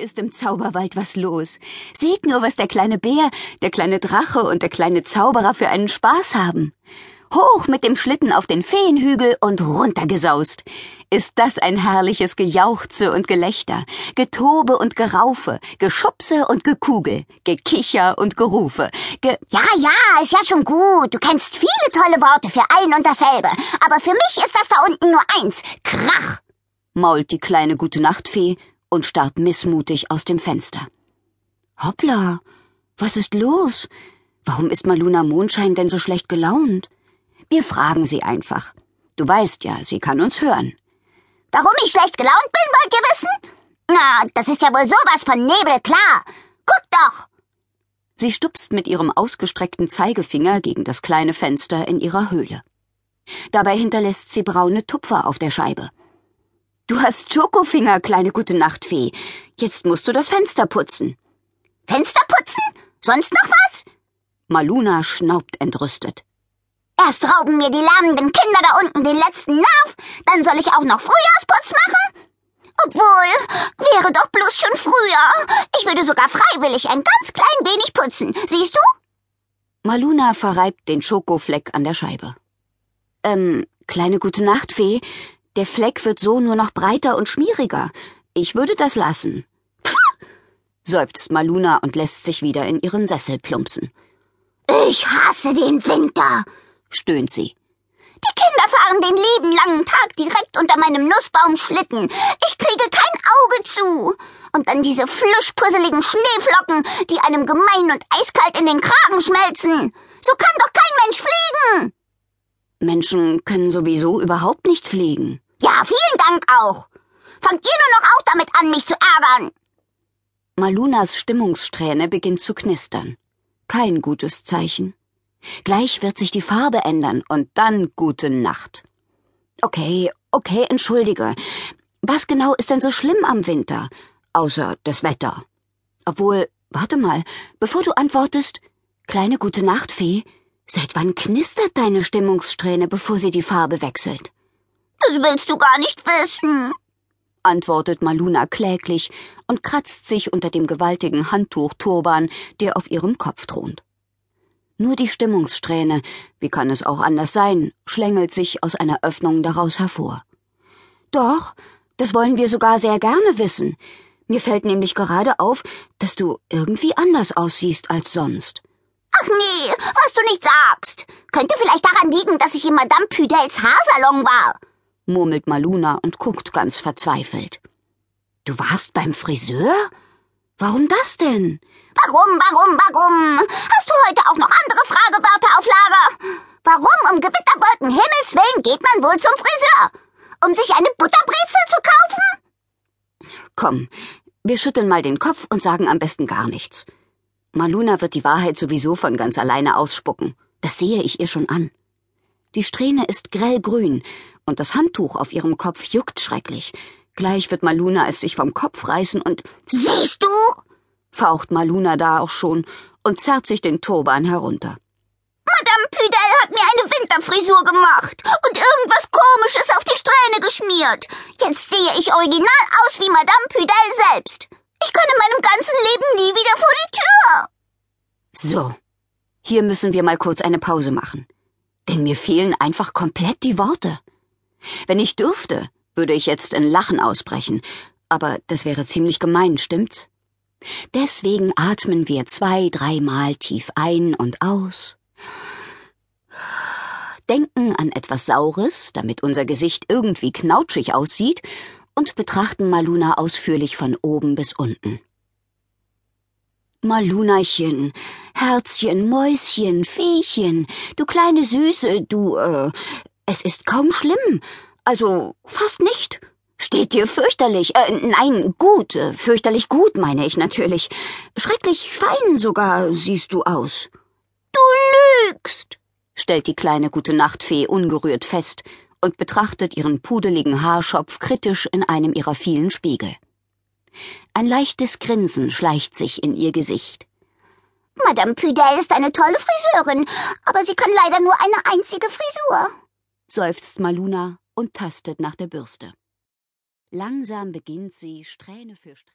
ist im Zauberwald was los. Seht nur, was der kleine Bär, der kleine Drache und der kleine Zauberer für einen Spaß haben. Hoch mit dem Schlitten auf den Feenhügel und runtergesaust. Ist das ein herrliches Gejauchze und Gelächter, Getobe und Geraufe, Geschubse und Gekugel, Gekicher und Gerufe, ge Ja, ja, ist ja schon gut. Du kennst viele tolle Worte für ein und dasselbe. Aber für mich ist das da unten nur eins. Krach. mault die kleine Gute-Nacht-Fee und starrt missmutig aus dem Fenster. Hoppla, was ist los? Warum ist Maluna Mondschein denn so schlecht gelaunt? Wir fragen sie einfach. Du weißt ja, sie kann uns hören. Warum ich schlecht gelaunt bin, wollt ihr wissen? Na, das ist ja wohl sowas von Nebel, klar. Guck doch. Sie stupst mit ihrem ausgestreckten Zeigefinger gegen das kleine Fenster in ihrer Höhle. Dabei hinterlässt sie braune Tupfer auf der Scheibe. Du hast Schokofinger, kleine gute Nachtfee. Jetzt musst du das Fenster putzen. Fenster putzen? Sonst noch was? Maluna schnaubt entrüstet. Erst rauben mir die lärmenden Kinder da unten den letzten Nerv, dann soll ich auch noch Frühjahrsputz machen? Obwohl, wäre doch bloß schon früher. Ich würde sogar freiwillig ein ganz klein wenig putzen. Siehst du? Maluna verreibt den Schokofleck an der Scheibe. Ähm, kleine gute Nacht, Fee. Der Fleck wird so nur noch breiter und schmieriger. Ich würde das lassen. Pff, seufzt Maluna und lässt sich wieder in ihren Sessel plumpsen. Ich hasse den Winter, stöhnt sie. Die Kinder fahren den lieben langen Tag direkt unter meinem Nussbaum Schlitten. Ich kriege kein Auge zu. Und dann diese fluschpuzzeligen Schneeflocken, die einem gemein und eiskalt in den Kragen schmelzen. So kann doch kein Mensch fliegen. Menschen können sowieso überhaupt nicht fliegen. Ja, vielen Dank auch. Fangt ihr nur noch auch damit an, mich zu ärgern? Malunas Stimmungssträhne beginnt zu knistern. Kein gutes Zeichen. Gleich wird sich die Farbe ändern und dann gute Nacht. Okay, okay, entschuldige. Was genau ist denn so schlimm am Winter? Außer das Wetter. Obwohl, warte mal, bevor du antwortest, kleine gute Nacht, Fee, seit wann knistert deine Stimmungssträhne, bevor sie die Farbe wechselt? Das willst du gar nicht wissen, antwortet Maluna kläglich und kratzt sich unter dem gewaltigen Handtuchturban, der auf ihrem Kopf thront. Nur die Stimmungssträhne, wie kann es auch anders sein, schlängelt sich aus einer Öffnung daraus hervor. Doch, das wollen wir sogar sehr gerne wissen. Mir fällt nämlich gerade auf, dass du irgendwie anders aussiehst als sonst. Ach nee, was du nicht sagst. Könnte vielleicht daran liegen, dass ich in Madame Pudels Haarsalon war, murmelt Maluna und guckt ganz verzweifelt. Du warst beim Friseur? Warum das denn? Warum, warum, warum? Hast du heute auch noch andere Fragewörter auf Lager? Warum um Gewitterwolken Himmels willen geht man wohl zum Friseur? Um sich eine Butterbrezel zu kaufen? Komm, wir schütteln mal den Kopf und sagen am besten gar nichts. Maluna wird die Wahrheit sowieso von ganz alleine ausspucken. Das sehe ich ihr schon an. Die Strähne ist grellgrün und das Handtuch auf ihrem Kopf juckt schrecklich. Gleich wird Maluna es sich vom Kopf reißen und Siehst du? faucht Maluna da auch schon und zerrt sich den Turban herunter. Madame Pudel hat mir eine Winterfrisur gemacht und irgendwas Komisches auf die Strähne geschmiert. Jetzt sehe ich original aus wie Madame Pudel selbst. Ich kann in meinem ganzen Leben nie wieder vor die Tür. So, hier müssen wir mal kurz eine Pause machen. Denn mir fehlen einfach komplett die Worte. Wenn ich dürfte, würde ich jetzt in Lachen ausbrechen, aber das wäre ziemlich gemein, stimmt's? Deswegen atmen wir zwei, dreimal tief ein und aus. Denken an etwas Saures, damit unser Gesicht irgendwie knautschig aussieht, und betrachten Maluna ausführlich von oben bis unten. Malunachen, Herzchen, Mäuschen, Feechen, du kleine Süße, du, äh, es ist kaum schlimm. Also fast nicht. Steht dir fürchterlich, äh, nein, gut, äh, fürchterlich gut, meine ich natürlich. Schrecklich fein sogar siehst du aus. Du lügst, stellt die kleine gute Nachtfee ungerührt fest und betrachtet ihren pudeligen Haarschopf kritisch in einem ihrer vielen Spiegel. Ein leichtes Grinsen schleicht sich in ihr Gesicht. Madame Pudel ist eine tolle Friseurin, aber sie kann leider nur eine einzige Frisur, seufzt Maluna und tastet nach der Bürste. Langsam beginnt sie, Strähne für Strähne